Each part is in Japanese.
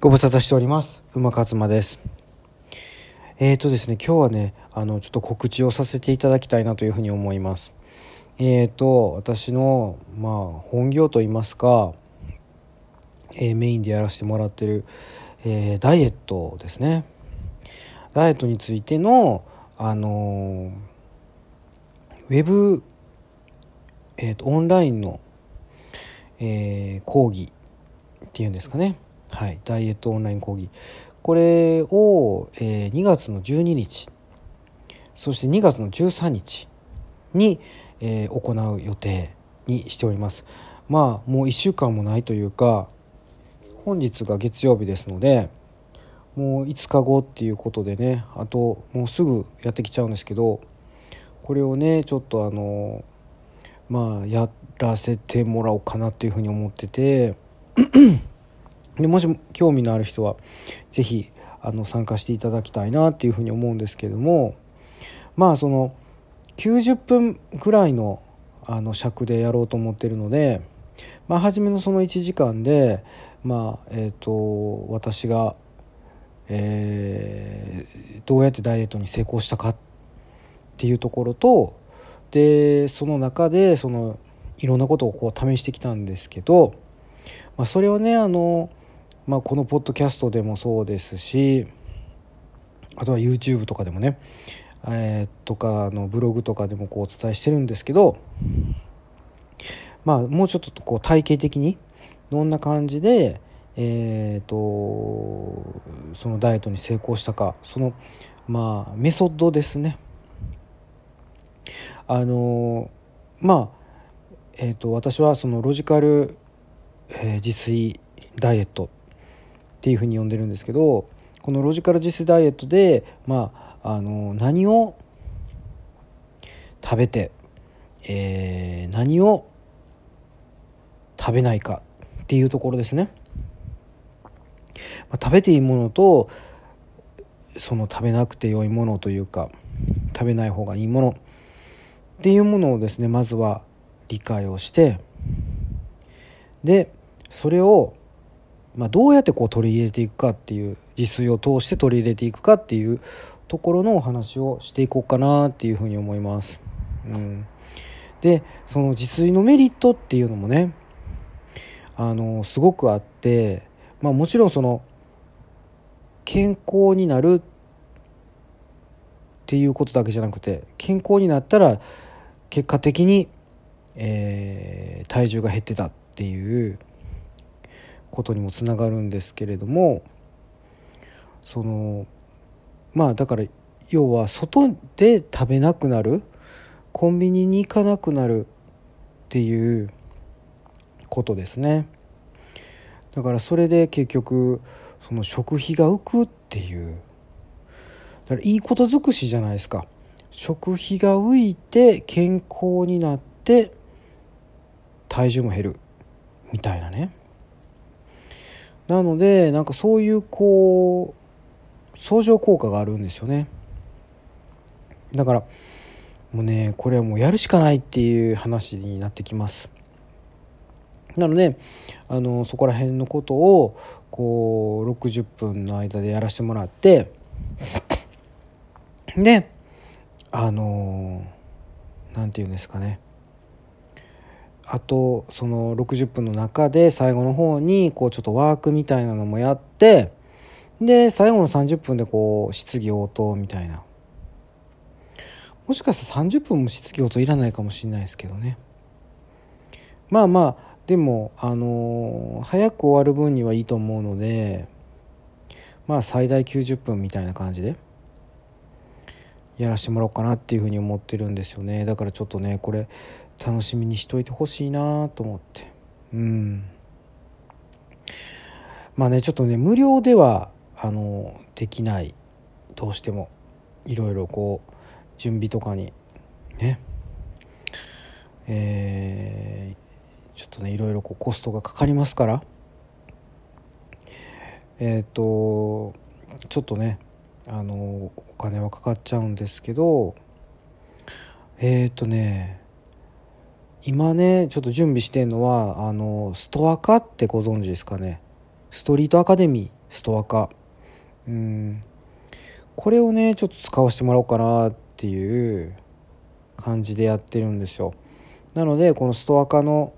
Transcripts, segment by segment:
ご無沙汰しております。馬勝馬です。えーとですね今日はねあのちょっと告知をさせていただきたいなというふうに思います。えーと私のまあ本業といいますか、えー、メインでやらせてもらってる、えー、ダイエットですね。ダイエットについてのあのウェブ、えーと、オンラインの、えー、講義っていうんですかね。はい、ダイエットオンライン講義。これを、えー、2月の12日そして2月の13日に、えー、行う予定にしております。まあもう1週間もないというか本日が月曜日ですのでもう5日後っていうことでねあともうすぐやってきちゃうんですけどこれをねちょっとあのまあやらせてもらおうかなっていうふうに思っててでもし興味のある人は是非あの参加していただきたいなっていうふうに思うんですけどもまあその90分ぐらいのあの尺でやろうと思ってるので、まあ、初めのその1時間で、まあえーと、私が、えー、どうやってダイエットに成功したかっていうところとでその中でそのいろんなことをこう試してきたんですけど、まあ、それはねあのまあ、このポッドキャストでもそうですしあとは YouTube とかでもね、えー、とかのブログとかでもこうお伝えしてるんですけどまあもうちょっとこう体系的にどんな感じで、えーと、そのダイエットに成功したかそのまあメソッドですね。あのまあえーと、と私はそのロジカル、えー、自炊ダイエットっていうふうに呼んでるんですけどこのロジカル自炊ダイエットで、まあ、あの何を食べて、えー、何を食べないかっていうところですね。まあ、食べていいものとその食べなくて良いものというか食べない方がいいものっていうものをですねまずは理解をしてでそれをまあ、どうやってこう取り入れていくかっていう自炊を通して取り入れていくかっていうところのお話をしていこうかなっていうふうに思います。うん、でその自炊のメリットっていうのもねあのすごくあって、まあ、もちろんその健康になるっていうことだけじゃなくて健康になったら結果的に、えー、体重が減ってたっていうことにもつながるんですけれどもそのまあだから要は外で食べなくなるコンビニに行かなくなるっていうことですね。だからそれで結局その食費が浮くっていう。だからいいこと尽くしじゃないですか。食費が浮いて健康になって体重も減るみたいなね。なのでなんかそういうこう相乗効果があるんですよね。だからもうねこれはもうやるしかないっていう話になってきます。なのであのそこら辺のことをこう60分の間でやらせてもらってであの何て言うんですかね。あとその60分の中で最後の方にこうちょっとワークみたいなのもやってで最後の30分でこう質疑応答みたいな。もしかしたら30分も質疑応答いらないかもしれないですけどね。まあまあでもあの、早く終わる分にはいいと思うのでまあ最大90分みたいな感じでやらしてもらおうかなっていうふうに思ってるんですよね。だからちょっとねこれ楽しみにしといてほしいなと思って。うん。まあねちょっとね無料ではあのできない。どうしてもいろいろこう準備とかにね。えー、ちょっとねいろいろこうコストがかかりますから。えっ、ー、とちょっとねあのお金はかかっちゃうんですけどえっ、ー、とね今ねちょっと準備してるのはあのストアカってご存知ですかね？ストリートアカデミーストア化うん。これをねちょっと使わせてもらおうかなっていう感じでやってるんですよ。なのでこのストア化の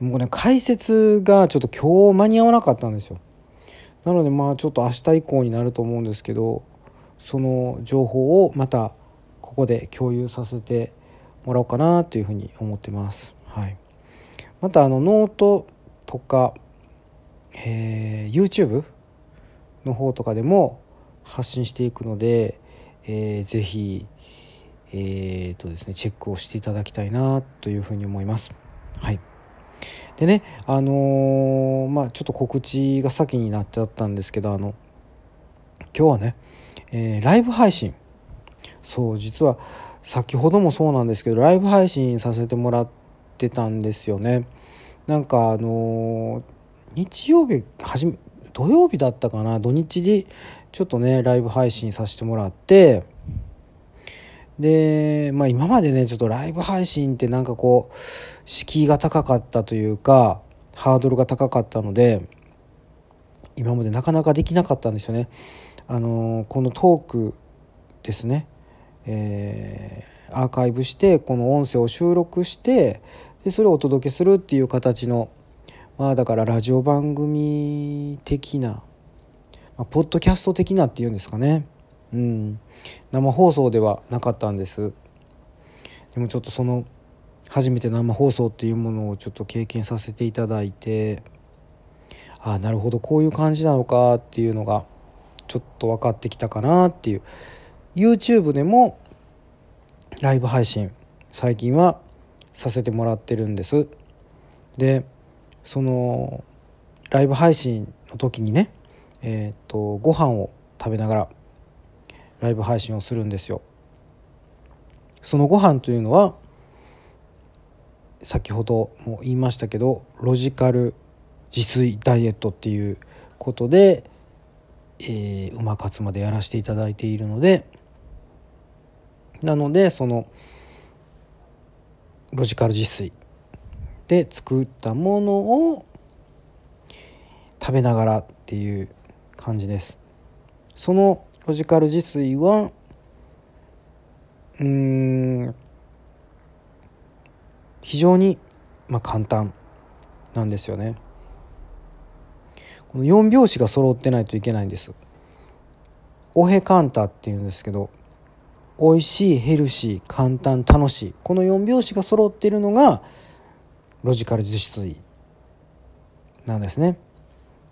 もうね解説がちょっと今日間に合わなかったんですよ。なのでまあちょっと明日以降になると思うんですけどその情報をまたここで共有させてもらおうかなというふうに思ってます。はい、またあのノートとか、えー、YouTube の方とかでも発信していくので、えー、ぜひ、えーとですね、チェックをしていただきたいなというふうに思います。はいでねあのー、まあちょっと告知が先になっちゃったんですけどあの今日はね、えー、ライブ配信そう実は先ほどもそうなんですけどライブ配信させてもらってたんですよね。なんかあの、日曜日はじめ土曜日だったかな？土日でちょっとねライブ配信させてもらってで、まあ、今までねちょっとライブ配信ってなんかこう敷居が高かったというかハードルが高かったので今までなかなかできなかったんですよね。あのこのトークですね、えー、アーカイブしてこの音声を収録してでそれをお届けするっていう形のまあだからラジオ番組的な、まあ、ポッドキャスト的なっていうんですかね。うん、生放送ではなかったんです。でもちょっとその初めて生放送っていうものをちょっと経験させていただいてああなるほどこういう感じなのかっていうのがちょっと分かってきたかなっていう。YouTube でもライブ配信最近はさせてもらってるんです。でそのライブ配信の時にねえっ、とご飯を食べながらライブ配信をするんですよ。そのご飯というのは先ほども言いましたけどロジカル自炊ダイエットっていうことで、えー、馬活までやらせていただいているのでなのでそのロジカル自炊で作ったものを食べながらっていう感じですそのロジカル自炊はうん非常に、まあ、簡単なんですよね。この4拍子が揃ってないといけないんです。オヘカンタっていうんですけど美味しいヘルシー簡単楽しいこの4拍子が揃っているのがロジカル自炊なんですね。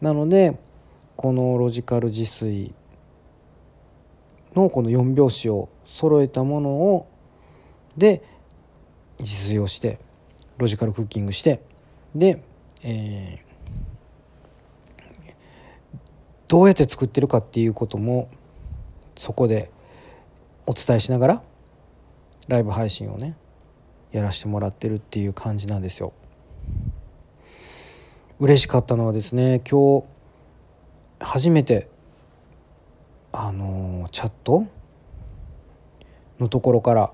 なのでこのロジカル自炊のこの4拍子を揃えたものをで自炊をしてロジカルクッキングしてで、えー、どうやって作ってるかっていうこともそこでお伝えしながらライブ配信をねやらせてもらってるっていう感じなんですよ。嬉しかったのはですね今日初めてあのチャットのところから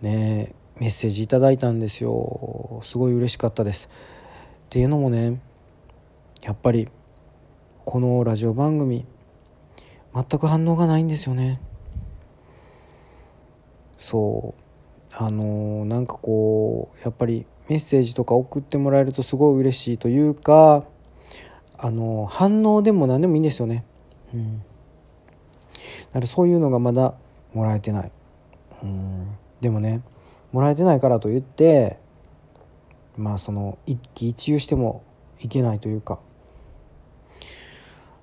ねメッセージいただいたんですよ。すごい嬉しかったです。っていうのもねやっぱりこのラジオ番組全く反応がないんですよね。そう。あのなんかこうやっぱりメッセージとか送ってもらえるとすごい嬉しいというかあの反応でも何でもいいんですよね。うん。だからそういうのがまだもらえてない。うん。でもねもらえてないからといってまあその一喜一憂してもいけないというか。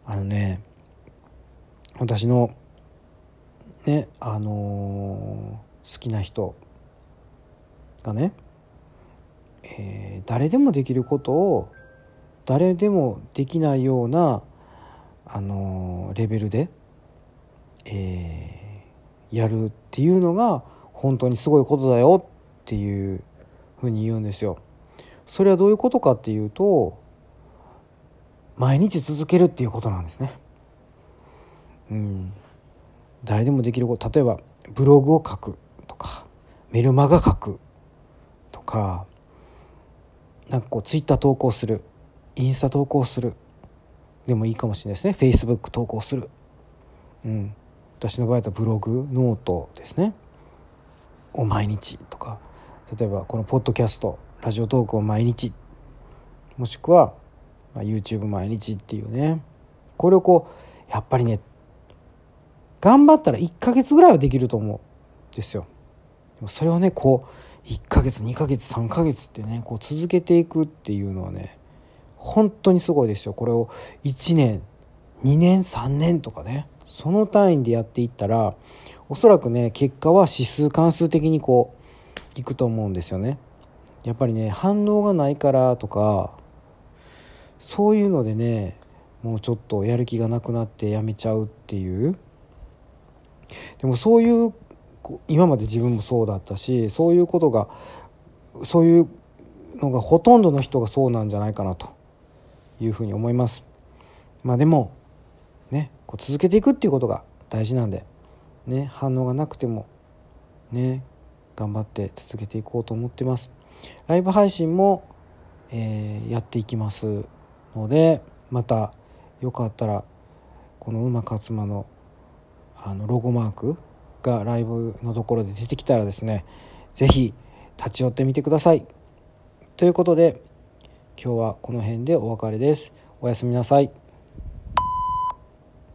あのね私のねあのー、好きな人がね、えー、誰でもできることを誰でもできないような、あのー、レベルでえー、やるっていうのが本当にすごいことだよっていうふうに言うんですよ。それはどういうことかっていうと毎日続けるっていうことなんですね。うん、誰でもできること例えばブログを書くとかメルマガ書くとかなんかこうツイッター投稿するインスタ投稿するでもいいかもしれないですね。Facebook 投稿する、うん、私の場合だとブログノートですね。を毎日とか。例えばこのポッドキャストラジオトークを毎日。もしくは、YouTube 毎日っていうね。これをこうやっぱりね頑張ったら1ヶ月ぐらいはできると思うんですよ。でもそれをねこう1ヶ月2ヶ月3ヶ月ってねこう続けていくっていうのはね本当にすごいですよこれを1年2年3年とかねその単位でやっていったらおそらくね結果は指数関数的にこういくと思うんですよね。やっぱりね反応がないからとかそういうのでねもうちょっとやる気がなくなってやめちゃうっていうでもそういう今まで自分もそうだったしそういうことがそういうのがほとんどの人がそうなんじゃないかなというふうに思います。まあでもねこう続けていくっていうことが大事なんで、ね、反応がなくてもね頑張って続けていこうと思ってます。ライブ配信も、えー、やっていきますのでまたよかったらこの馬勝馬のあのロゴマークがライブのところで出てきたらですね是非立ち寄ってみてください。ということで今日はこの辺でお別れです。おやすみなさい。